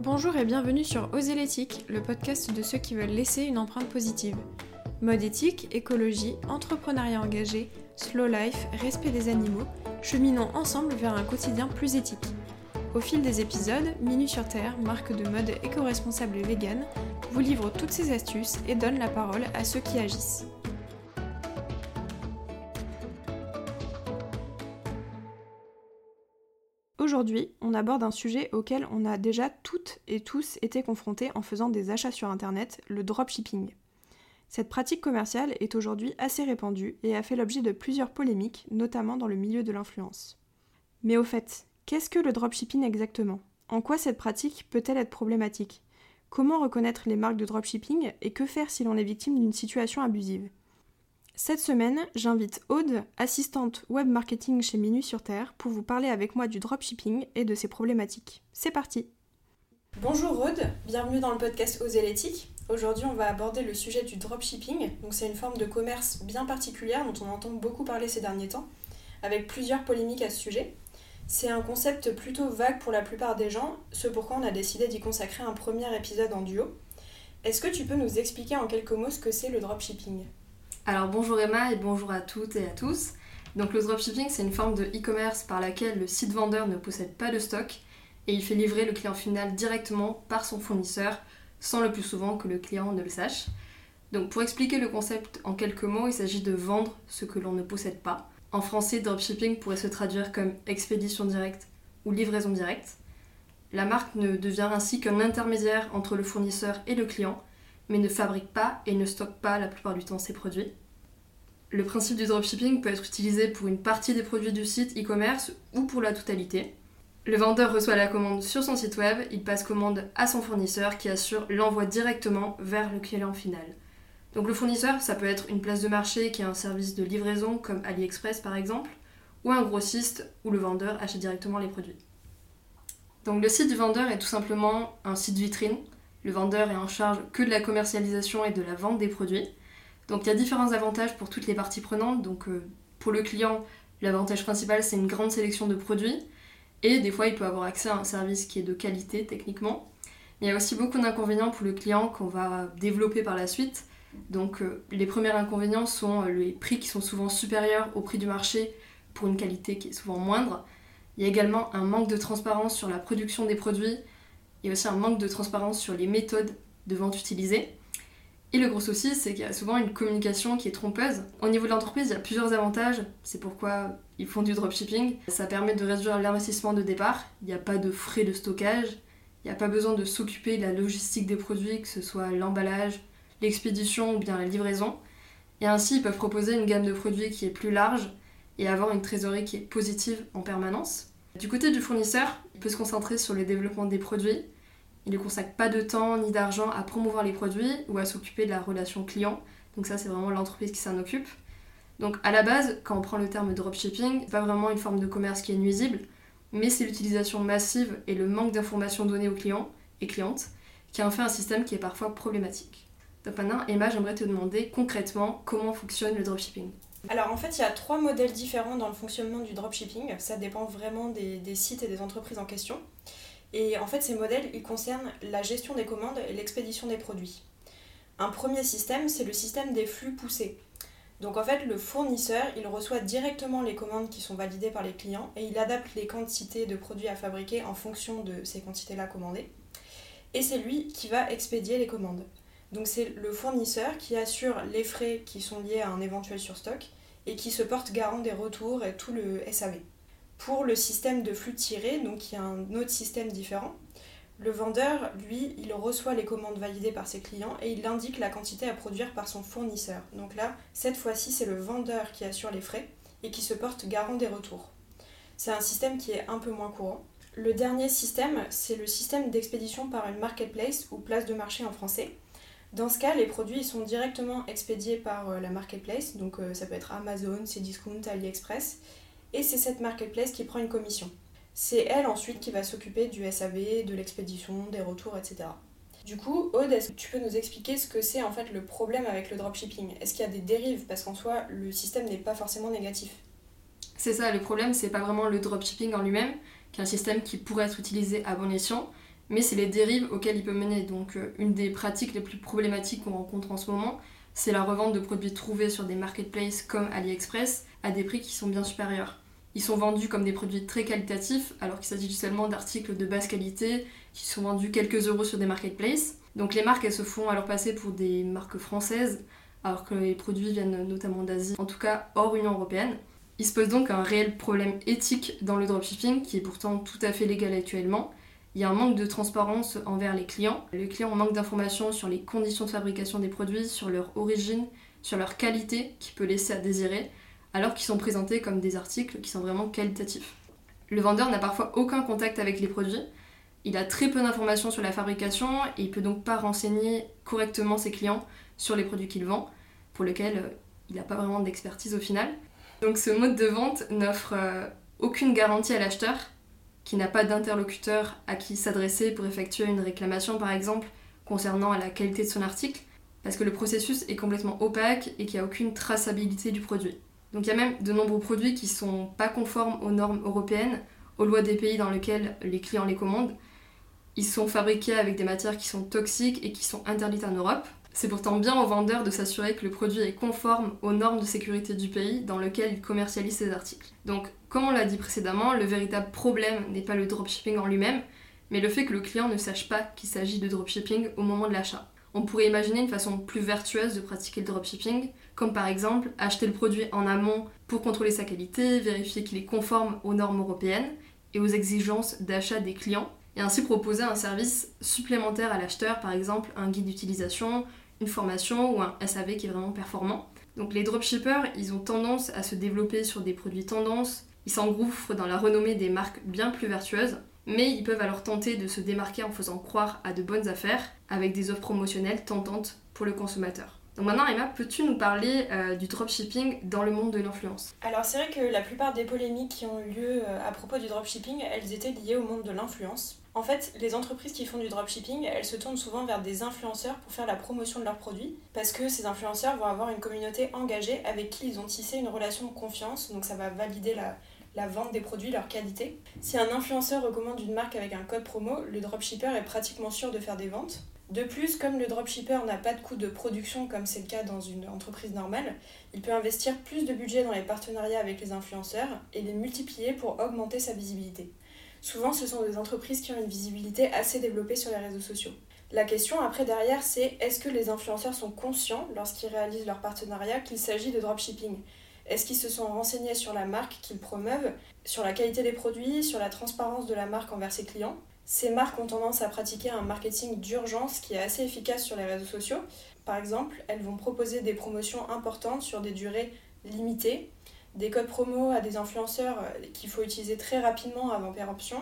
Bonjour et bienvenue sur Oser l'éthique, le podcast de ceux qui veulent laisser une empreinte positive. Mode éthique, écologie, entrepreneuriat engagé, slow life, respect des animaux, cheminons ensemble vers un quotidien plus éthique. Au fil des épisodes, Minu sur Terre, marque de mode éco-responsable et vegan, vous livre toutes ses astuces et donne la parole à ceux qui agissent. Aujourd'hui, on aborde un sujet auquel on a déjà toutes et tous été confrontés en faisant des achats sur Internet, le dropshipping. Cette pratique commerciale est aujourd'hui assez répandue et a fait l'objet de plusieurs polémiques, notamment dans le milieu de l'influence. Mais au fait, qu'est-ce que le dropshipping exactement? En quoi cette pratique peut-elle être problématique? Comment reconnaître les marques de dropshipping et que faire si l'on est victime d'une situation abusive? Cette semaine, j'invite Aude, assistante web marketing chez Minus sur Terre, pour vous parler avec moi du dropshipping et de ses problématiques. C'est parti Bonjour Aude, bienvenue dans le podcast Oser l'éthique. Aujourd'hui, on va aborder le sujet du dropshipping. C'est une forme de commerce bien particulière dont on entend beaucoup parler ces derniers temps, avec plusieurs polémiques à ce sujet. C'est un concept plutôt vague pour la plupart des gens, ce pourquoi on a décidé d'y consacrer un premier épisode en duo. Est-ce que tu peux nous expliquer en quelques mots ce que c'est le dropshipping? Alors bonjour Emma et bonjour à toutes et à tous. Donc le dropshipping c'est une forme de e-commerce par laquelle le site vendeur ne possède pas de stock et il fait livrer le client final directement par son fournisseur sans le plus souvent que le client ne le sache. Donc pour expliquer le concept en quelques mots, il s'agit de vendre ce que l'on ne possède pas. En français, dropshipping pourrait se traduire comme expédition directe ou livraison directe. La marque ne devient ainsi qu'un intermédiaire entre le fournisseur et le client mais ne fabrique pas et ne stocke pas la plupart du temps ses produits. Le principe du dropshipping peut être utilisé pour une partie des produits du site e-commerce ou pour la totalité. Le vendeur reçoit la commande sur son site web, il passe commande à son fournisseur qui assure l'envoi directement vers le client final. Donc le fournisseur, ça peut être une place de marché qui a un service de livraison comme AliExpress par exemple, ou un grossiste où le vendeur achète directement les produits. Donc le site du vendeur est tout simplement un site vitrine le vendeur est en charge que de la commercialisation et de la vente des produits. Donc il y a différents avantages pour toutes les parties prenantes. Donc euh, pour le client, l'avantage principal c'est une grande sélection de produits et des fois il peut avoir accès à un service qui est de qualité techniquement. Il y a aussi beaucoup d'inconvénients pour le client qu'on va développer par la suite. Donc euh, les premiers inconvénients sont euh, les prix qui sont souvent supérieurs au prix du marché pour une qualité qui est souvent moindre. Il y a également un manque de transparence sur la production des produits il y a aussi un manque de transparence sur les méthodes de vente utilisées. Et le gros souci, c'est qu'il y a souvent une communication qui est trompeuse. Au niveau de l'entreprise, il y a plusieurs avantages. C'est pourquoi ils font du dropshipping. Ça permet de réduire l'investissement de départ. Il n'y a pas de frais de stockage. Il n'y a pas besoin de s'occuper de la logistique des produits, que ce soit l'emballage, l'expédition ou bien la livraison. Et ainsi, ils peuvent proposer une gamme de produits qui est plus large et avoir une trésorerie qui est positive en permanence. Du côté du fournisseur, peut se concentrer sur le développement des produits. Il ne consacre pas de temps ni d'argent à promouvoir les produits ou à s'occuper de la relation client. Donc ça, c'est vraiment l'entreprise qui s'en occupe. Donc à la base, quand on prend le terme dropshipping, pas vraiment une forme de commerce qui est nuisible, mais c'est l'utilisation massive et le manque d'informations données aux clients et clientes qui en fait un système qui est parfois problématique. Donc maintenant, Emma, j'aimerais te demander concrètement comment fonctionne le dropshipping. Alors en fait, il y a trois modèles différents dans le fonctionnement du dropshipping. Ça dépend vraiment des, sites et des entreprises en question. Et en fait, ces modèles, ils concernent la gestion des commandes et l'expédition des produits. Un premier système, c'est le système des flux poussés. Donc en fait, le fournisseur, il reçoit directement les commandes qui sont validées par les clients et il adapte les quantités de produits à fabriquer en fonction de ces quantités-là commandées. Et c'est lui qui va expédier les commandes. Donc c'est le fournisseur qui assure les frais qui sont liés à un éventuel surstock et qui se porte garant des retours et tout le SAV. Pour le système de flux tiré, donc il y a un autre système différent, le vendeur, lui, il reçoit les commandes validées par ses clients et il indique la quantité à produire par son fournisseur. Donc là, cette fois-ci, c'est le vendeur qui assure les frais et qui se porte garant des retours. C'est un système qui est un peu moins courant. Le dernier système, c'est le système d'expédition par une marketplace ou place de marché en français. Dans ce cas, les produits sont directement expédiés par euh, la marketplace, donc euh, ça peut être Amazon, Cdiscount, AliExpress, et c'est cette marketplace qui prend une commission. C'est elle ensuite qui va s'occuper du SAV, de l'expédition, des retours, etc. Du coup, Aude, est-ce que tu peux nous expliquer ce que c'est en fait le problème avec le dropshipping? Est-ce qu'il y a des dérives? Parce qu'en soi, le système n'est pas forcément négatif. C'est ça, le problème, c'est pas vraiment le dropshipping en lui-même, qui est un système qui pourrait être utilisé à bon escient, mais c'est les dérives auxquelles il peut mener. Donc euh, une des pratiques les plus problématiques qu'on rencontre en ce moment, c'est la revente de produits trouvés sur des marketplaces comme AliExpress à des prix qui sont bien supérieurs. Ils sont vendus comme des produits très qualitatifs, alors qu'il s'agit seulement d'articles de basse qualité qui sont vendus quelques euros sur des marketplaces. Donc les marques, elles se font alors passer pour des marques françaises, alors que les produits viennent notamment d'Asie, en tout cas hors Union Européenne. Il se pose donc un réel problème éthique dans le dropshipping, qui est pourtant tout à fait légal actuellement. Il y a un manque de transparence envers les clients. Les clients manquent d'informations sur les conditions de fabrication des produits, sur leur origine, sur leur qualité, qui peut laisser à désirer alors qu'ils sont présentés comme des articles qui sont vraiment qualitatifs. Le vendeur n'a parfois aucun contact avec les produits, il a très peu d'informations sur la fabrication et il peut donc pas renseigner correctement ses clients sur les produits qu'il vend, pour lesquels euh, il n'a pas vraiment d'expertise au final. Donc ce mode de vente n'offre euh, aucune garantie à l'acheteur, qui n'a pas d'interlocuteur à qui s'adresser pour effectuer une réclamation par exemple concernant la qualité de son article, parce que le processus est complètement opaque et qu'il n'y a aucune traçabilité du produit. Donc il y a même de nombreux produits qui sont pas conformes aux normes européennes, aux lois des pays dans lesquels les clients les commandent. Ils sont fabriqués avec des matières qui sont toxiques et qui sont interdites en Europe. C'est pourtant bien aux vendeurs de s'assurer que le produit est conforme aux normes de sécurité du pays dans lequel ils commercialisent ces articles. Donc, comme on l'a dit précédemment, le véritable problème n'est pas le dropshipping en lui-même, mais le fait que le client ne sache pas qu'il s'agit de dropshipping au moment de l'achat. On pourrait imaginer une façon plus vertueuse de pratiquer le dropshipping, comme par exemple acheter le produit en amont pour contrôler sa qualité, vérifier qu'il est conforme aux normes européennes et aux exigences d'achat des clients, et ainsi proposer un service supplémentaire à l'acheteur, par exemple un guide d'utilisation, une formation ou un SAV qui est vraiment performant. Donc les dropshippers, ils ont tendance à se développer sur des produits tendances, ils s'engouffrent dans la renommée des marques bien plus vertueuses, mais ils peuvent alors tenter de se démarquer en faisant croire à de bonnes affaires avec des offres promotionnelles tentantes pour le consommateur. Donc maintenant, Emma, peux-tu nous parler euh, du dropshipping dans le monde de l'influence? Alors c'est vrai que la plupart des polémiques qui ont eu lieu euh, à propos du dropshipping, elles étaient liées au monde de l'influence. En fait, les entreprises qui font du dropshipping, elles se tournent souvent vers des influenceurs pour faire la promotion de leurs produits, parce que ces influenceurs vont avoir une communauté engagée avec qui ils ont tissé une relation de confiance, donc ça va valider la, vente des produits, leur qualité. Si un influenceur recommande une marque avec un code promo, le dropshipper est pratiquement sûr de faire des ventes. De plus, comme le dropshipper n'a pas de coût de production comme c'est le cas dans une entreprise normale, il peut investir plus de budget dans les partenariats avec les influenceurs et les multiplier pour augmenter sa visibilité. Souvent, ce sont des entreprises qui ont une visibilité assez développée sur les réseaux sociaux. La question après derrière, c'est est-ce que les influenceurs sont conscients lorsqu'ils réalisent leur partenariat qu'il s'agit de dropshipping? Est-ce qu'ils se sont renseignés sur la marque qu'ils promeuvent, sur la qualité des produits, sur la transparence de la marque envers ses clients? Ces marques ont tendance à pratiquer un marketing d'urgence qui est assez efficace sur les réseaux sociaux. Par exemple, elles vont proposer des promotions importantes sur des durées limitées, des codes promo à des influenceurs euh, qu'il faut utiliser très rapidement avant péremption.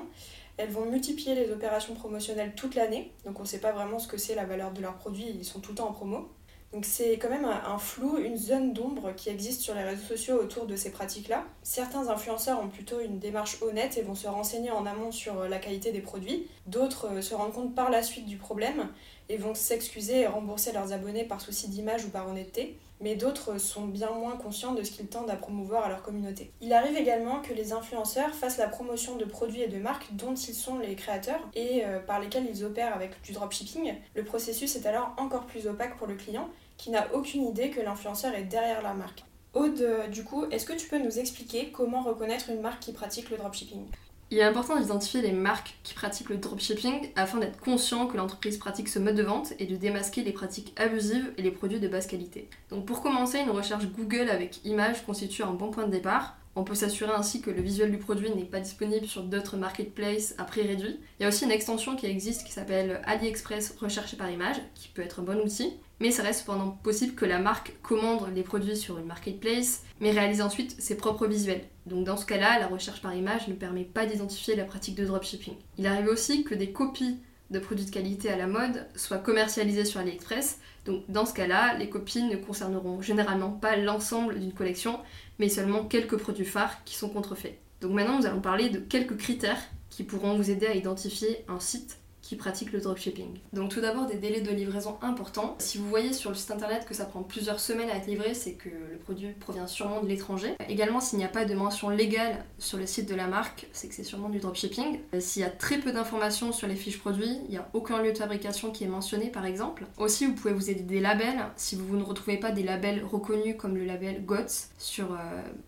Elles vont multiplier les opérations promotionnelles toute l'année, donc on ne sait pas vraiment ce que c'est la valeur de leurs produits, ils sont tout le temps en promo. Donc c'est quand même un, flou, une zone d'ombre qui existe sur les réseaux sociaux autour de ces pratiques-là. Certains influenceurs ont plutôt une démarche honnête et vont se renseigner en amont sur euh, la qualité des produits. D'autres euh, se rendent compte par la suite du problème et vont s'excuser et rembourser leurs abonnés par souci d'image ou par honnêteté. Mais d'autres sont bien moins conscients de ce qu'ils tendent à promouvoir à leur communauté. Il arrive également que les influenceurs fassent la promotion de produits et de marques dont ils sont les créateurs et euh, par lesquels ils opèrent avec du dropshipping. Le processus est alors encore plus opaque pour le client qui n'a aucune idée que l'influenceur est derrière la marque. Aude, du coup, est-ce que tu peux nous expliquer comment reconnaître une marque qui pratique le dropshipping? Il est important d'identifier les marques qui pratiquent le dropshipping afin d'être conscient que l'entreprise pratique ce mode de vente et de démasquer les pratiques abusives et les produits de basse qualité. Donc pour commencer, une recherche Google avec images constitue un bon point de départ. On peut s'assurer ainsi que le visuel du produit n'est pas disponible sur d'autres marketplaces à prix réduit. Il y a aussi une extension qui existe qui s'appelle AliExpress recherché par image, qui peut être un bon outil mais ça reste cependant possible que la marque commande les produits sur une marketplace, mais réalise ensuite ses propres visuels. Donc dans ce cas-là, la recherche par image ne permet pas d'identifier la pratique de dropshipping. Il arrive aussi que des copies de produits de qualité à la mode soient commercialisées sur AliExpress, donc dans ce cas-là, les copies ne concerneront généralement pas l'ensemble d'une collection, mais seulement quelques produits phares qui sont contrefaits. Donc maintenant, nous allons parler de quelques critères qui pourront vous aider à identifier un site qui pratiquent le dropshipping. Donc tout d'abord des délais de livraison importants. Si vous voyez sur le site internet que ça prend plusieurs semaines à être livré, c'est que le produit provient sûrement de l'étranger. Également s'il n'y a pas de mention légale sur le site de la marque, c'est que c'est sûrement du dropshipping. Euh, s'il y a très peu d'informations sur les fiches produits, il n'y a aucun lieu de fabrication qui est mentionné par exemple. Aussi vous pouvez vous aider des labels. Si vous ne retrouvez pas des labels reconnus comme le label GOTS sur euh,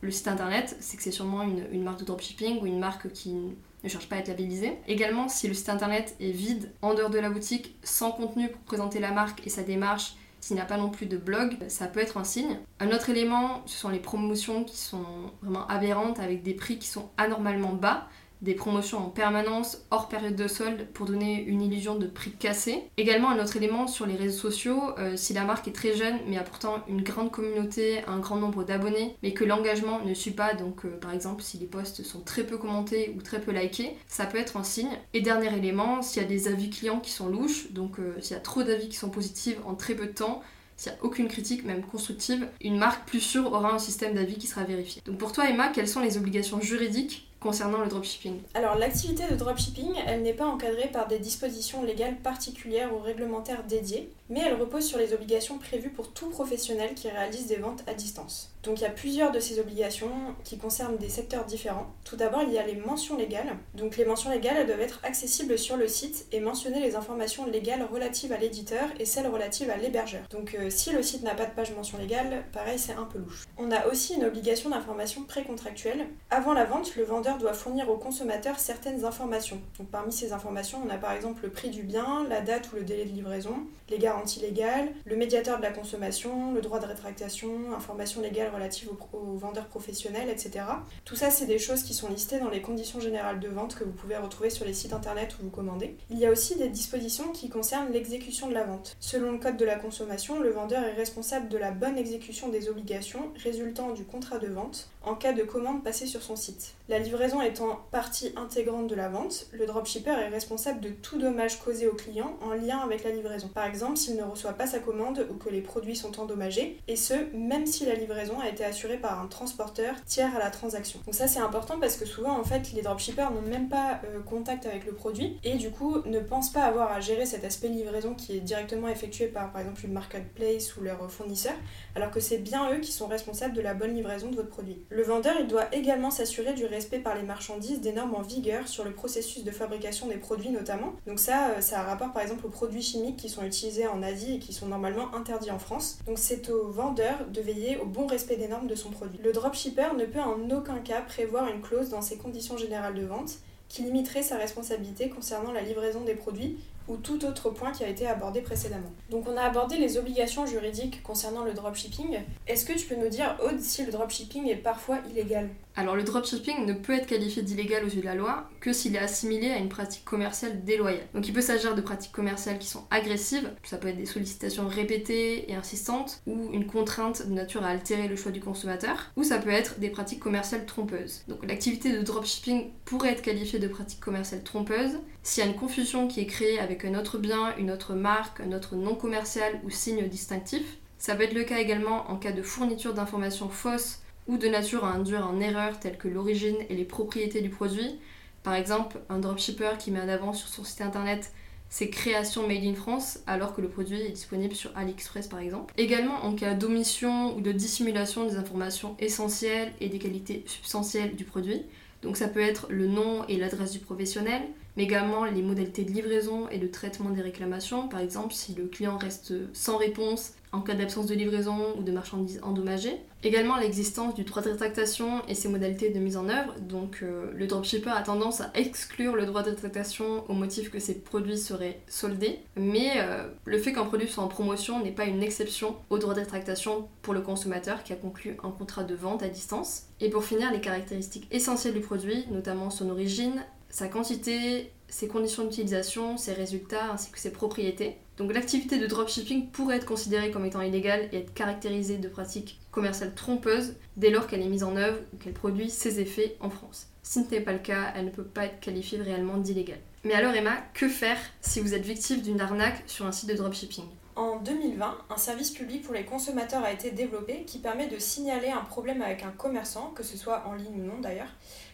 le site internet, c'est que c'est sûrement une, une marque de dropshipping ou une marque qui ne cherche pas à être labellisé. Également, si le site internet est vide, en dehors de la boutique, sans contenu pour présenter la marque et sa démarche, s'il n'y a pas non plus de blog, ça peut être un signe. Un autre élément, ce sont les promotions qui sont vraiment aberrantes avec des prix qui sont anormalement bas des promotions en permanence hors période de solde pour donner une illusion de prix cassé. Également un autre élément sur les réseaux sociaux, euh, si la marque est très jeune mais a pourtant une grande communauté, un grand nombre d'abonnés, mais que l'engagement ne suit pas, donc euh, par exemple si les posts sont très peu commentés ou très peu likés, ça peut être un signe. Et dernier élément, s'il y a des avis clients qui sont louches, donc euh, s'il y a trop d'avis qui sont positifs en très peu de temps, s'il n'y a aucune critique, même constructive, une marque plus sûre aura un système d'avis qui sera vérifié. Donc pour toi Emma, quelles sont les obligations juridiques concernant le dropshipping Alors l'activité de dropshipping, elle n'est pas encadrée par des dispositions légales particulières ou réglementaires dédiées, mais elle repose sur les obligations prévues pour tout professionnel qui réalise des ventes à distance. Donc il y a plusieurs de ces obligations qui concernent des secteurs différents. Tout d'abord, il y a les mentions légales. Donc les mentions légales, elles doivent être accessibles sur le site et mentionner les informations légales relatives à l'éditeur et celles relatives à l'hébergeur. Donc euh, si le site n'a pas de page mention légale, pareil, c'est un peu louche. On a aussi une obligation d'information précontractuelle. Avant la vente, le vendeur doit fournir au consommateur certaines informations. Donc parmi ces informations, on a par exemple le prix du bien, la date ou le délai de livraison, les garanties légales, le médiateur de la consommation, le droit de rétractation, informations légales relatives aux, vendeurs professionnels, etc. Tout ça, c'est des choses qui sont listées dans les conditions générales de vente que vous pouvez retrouver sur les sites internet où vous commandez. Il y a aussi des dispositions qui concernent l'exécution de la vente. Selon le code de la consommation, le vendeur est responsable de la bonne exécution des obligations résultant du contrat de vente en cas de commande passée sur son site. La livraison étant partie intégrante de la vente, le dropshipper est responsable de tout dommage causé au client en lien avec la livraison. Par exemple, s'il ne reçoit pas sa commande ou que les produits sont endommagés, et ce, même si la livraison a été assurée par un transporteur tiers à la transaction. Donc ça c'est important parce que souvent en fait les dropshippers n'ont même pas euh, contact avec le produit et du coup ne pensent pas avoir à gérer cet aspect livraison qui est directement effectué par par exemple une marketplace ou leur fournisseur, alors que c'est bien eux qui sont responsables de la bonne livraison de votre produit. Le vendeur doit également s'assurer du respect par les marchandises des normes en vigueur sur le processus de fabrication des produits notamment. Donc ça, euh, ça a rapport par exemple aux produits chimiques qui sont utilisés en Asie et qui sont normalement interdits en France. Donc c'est au vendeur de veiller au bon respect des normes de son produit. Le dropshipper ne peut en aucun cas prévoir une clause dans ses conditions générales de vente qui limiterait sa responsabilité concernant la livraison des produits ou tout autre point qui a été abordé précédemment. Donc on a abordé les obligations juridiques concernant le dropshipping. Est-ce que tu peux nous dire, Aude, si le dropshipping est parfois illégal? Alors le dropshipping ne peut être qualifié d'illégal aux yeux de la loi que s'il est assimilé à une pratique commerciale déloyale. Donc il peut s'agir de pratiques commerciales qui sont agressives, ça peut être des sollicitations répétées et insistantes, ou une contrainte de nature à altérer le choix du consommateur, ou ça peut être des pratiques commerciales trompeuses. Donc l'activité de dropshipping pourrait être qualifiée de pratique commerciale trompeuse s'il y a une confusion qui est créée avec un autre bien, une autre marque, un autre nom commercial ou signe distinctif. Ça peut être le cas également en cas de fourniture d'informations fausses ou de nature à induire en erreur telles que l'origine et les propriétés du produit. Par exemple, un dropshipper qui met en avant sur son site internet ses créations made in France alors que le produit est disponible sur AliExpress par exemple. Également en cas d'omission ou de dissimulation des informations essentielles et des qualités substantielles du produit. Donc ça peut être le nom et l'adresse du professionnel, mais également les modalités de livraison et de traitement des réclamations. Par exemple, si le client reste sans réponse en cas d'absence de livraison ou de marchandises endommagées. Également l'existence du droit de rétractation et ses modalités de mise en œuvre. Donc euh, le dropshipper a tendance à exclure le droit de rétractation au motif que ses produits seraient soldés. Mais euh, le fait qu'un produit soit en promotion n'est pas une exception au droit de rétractation pour le consommateur qui a conclu un contrat de vente à distance. Et pour finir, les caractéristiques essentielles du produit, notamment son origine, sa quantité, ses conditions d'utilisation, ses résultats ainsi que ses propriétés. Donc l'activité de dropshipping pourrait être considérée comme étant illégale et être caractérisée de pratiques commerciales trompeuses dès lors qu'elle est mise en œuvre ou qu'elle produit ses effets en France. Si ce n'est pas le cas, elle ne peut pas être qualifiée réellement d'illégale. Mais alors Emma, que faire si vous êtes victime d'une arnaque sur un site de dropshipping? En 2020, un service public pour les consommateurs a été développé qui permet de signaler un problème avec un commerçant, que ce soit en ligne ou non d'ailleurs,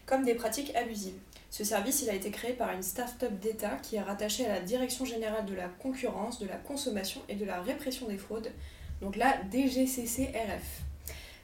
comme des pratiques abusives. Ce service a été créé par une start-up d'État qui est rattachée à la Direction générale de la concurrence, de la consommation et de la répression des fraudes, donc la DGCCRF.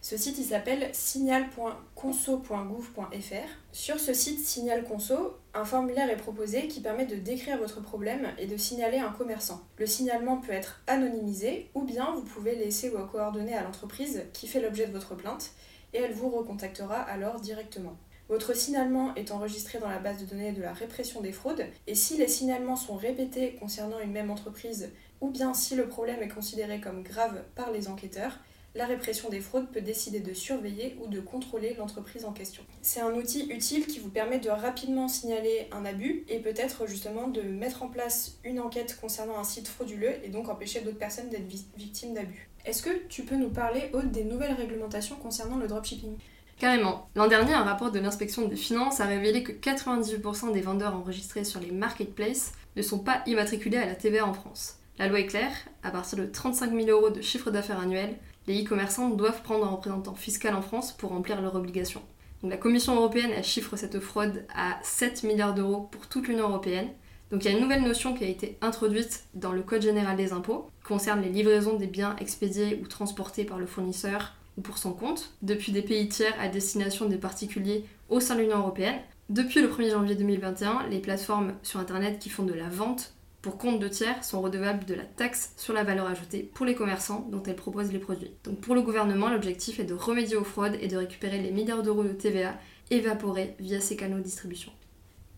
Ce site s'appelle signal.conso.gouv.fr. Sur ce site Signal Conso, un formulaire est proposé qui permet de décrire votre problème et de signaler un commerçant. Le signalement peut être anonymisé ou bien vous pouvez laisser vos coordonnées à l'entreprise qui fait l'objet de votre plainte et elle vous recontactera alors directement. Votre signalement est enregistré dans la base de données de la répression des fraudes et si les signalements sont répétés concernant une même entreprise ou bien si le problème est considéré comme grave par les enquêteurs, la répression des fraudes peut décider de surveiller ou de contrôler l'entreprise en question. C'est un outil utile qui vous permet de rapidement signaler un abus et peut-être justement de mettre en place une enquête concernant un site frauduleux et donc empêcher d'autres personnes d'être victimes d'abus. Est-ce que tu peux nous parler, Aude, des nouvelles réglementations concernant le dropshipping? Carrément. L'an dernier, un rapport de l'inspection des finances a révélé que 98% des vendeurs enregistrés sur les marketplaces ne sont pas immatriculés à la TVA en France. La loi est claire, à partir de 35 000 euros de chiffre d'affaires annuel, les e-commerçants doivent prendre un représentant fiscal en France pour remplir leurs obligations. la Commission européenne elle chiffre cette fraude à 7 milliards d'euros pour toute l'Union européenne. Donc il y a une nouvelle notion qui a été introduite dans le Code général des impôts, qui concerne les livraisons des biens expédiés ou transportés par le fournisseur ou pour son compte, depuis des pays tiers à destination des particuliers au sein de l'Union européenne. Depuis le 1er janvier 2021, les plateformes sur Internet qui font de la vente pour compte de tiers sont redevables de la taxe sur la valeur ajoutée pour les commerçants dont elles proposent les produits. Donc pour le gouvernement, l'objectif est de remédier aux fraudes et de récupérer les milliards d'euros de TVA évaporés via ces canaux de distribution.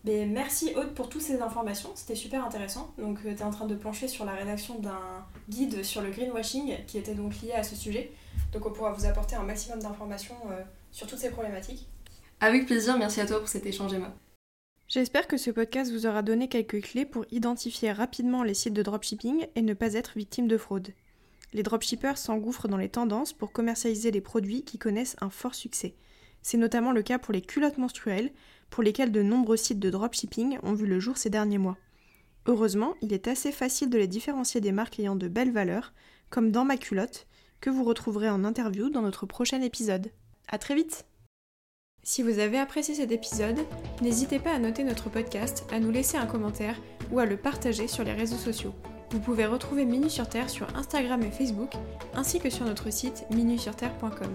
Ben, merci Aude pour toutes ces informations, c'était super intéressant. Donc euh, tu es en train de plancher sur la rédaction d'un guide sur le greenwashing qui était donc lié à ce sujet. Donc on pourra vous apporter un maximum d'informations euh, sur toutes ces problématiques. Avec plaisir, merci à toi pour cet échange Emma. J'espère que ce podcast vous aura donné quelques clés pour identifier rapidement les sites de dropshipping et ne pas être victime de fraude. Les dropshippers s'engouffrent dans les tendances pour commercialiser les produits qui connaissent un fort succès. C'est notamment le cas pour les culottes menstruelles, pour lesquelles de nombreux sites de dropshipping ont vu le jour ces derniers mois. Heureusement, il est assez facile de les différencier des marques ayant de belles valeurs, comme dans ma culotte, que vous retrouverez en interview dans notre prochain épisode. A très vite si vous avez apprécié cet épisode, n'hésitez pas à noter notre podcast, à nous laisser un commentaire ou à le partager sur les réseaux sociaux. Vous pouvez retrouver Minu sur Terre sur Instagram et Facebook, ainsi que sur notre site minusurterre.com.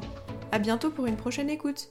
A bientôt pour une prochaine écoute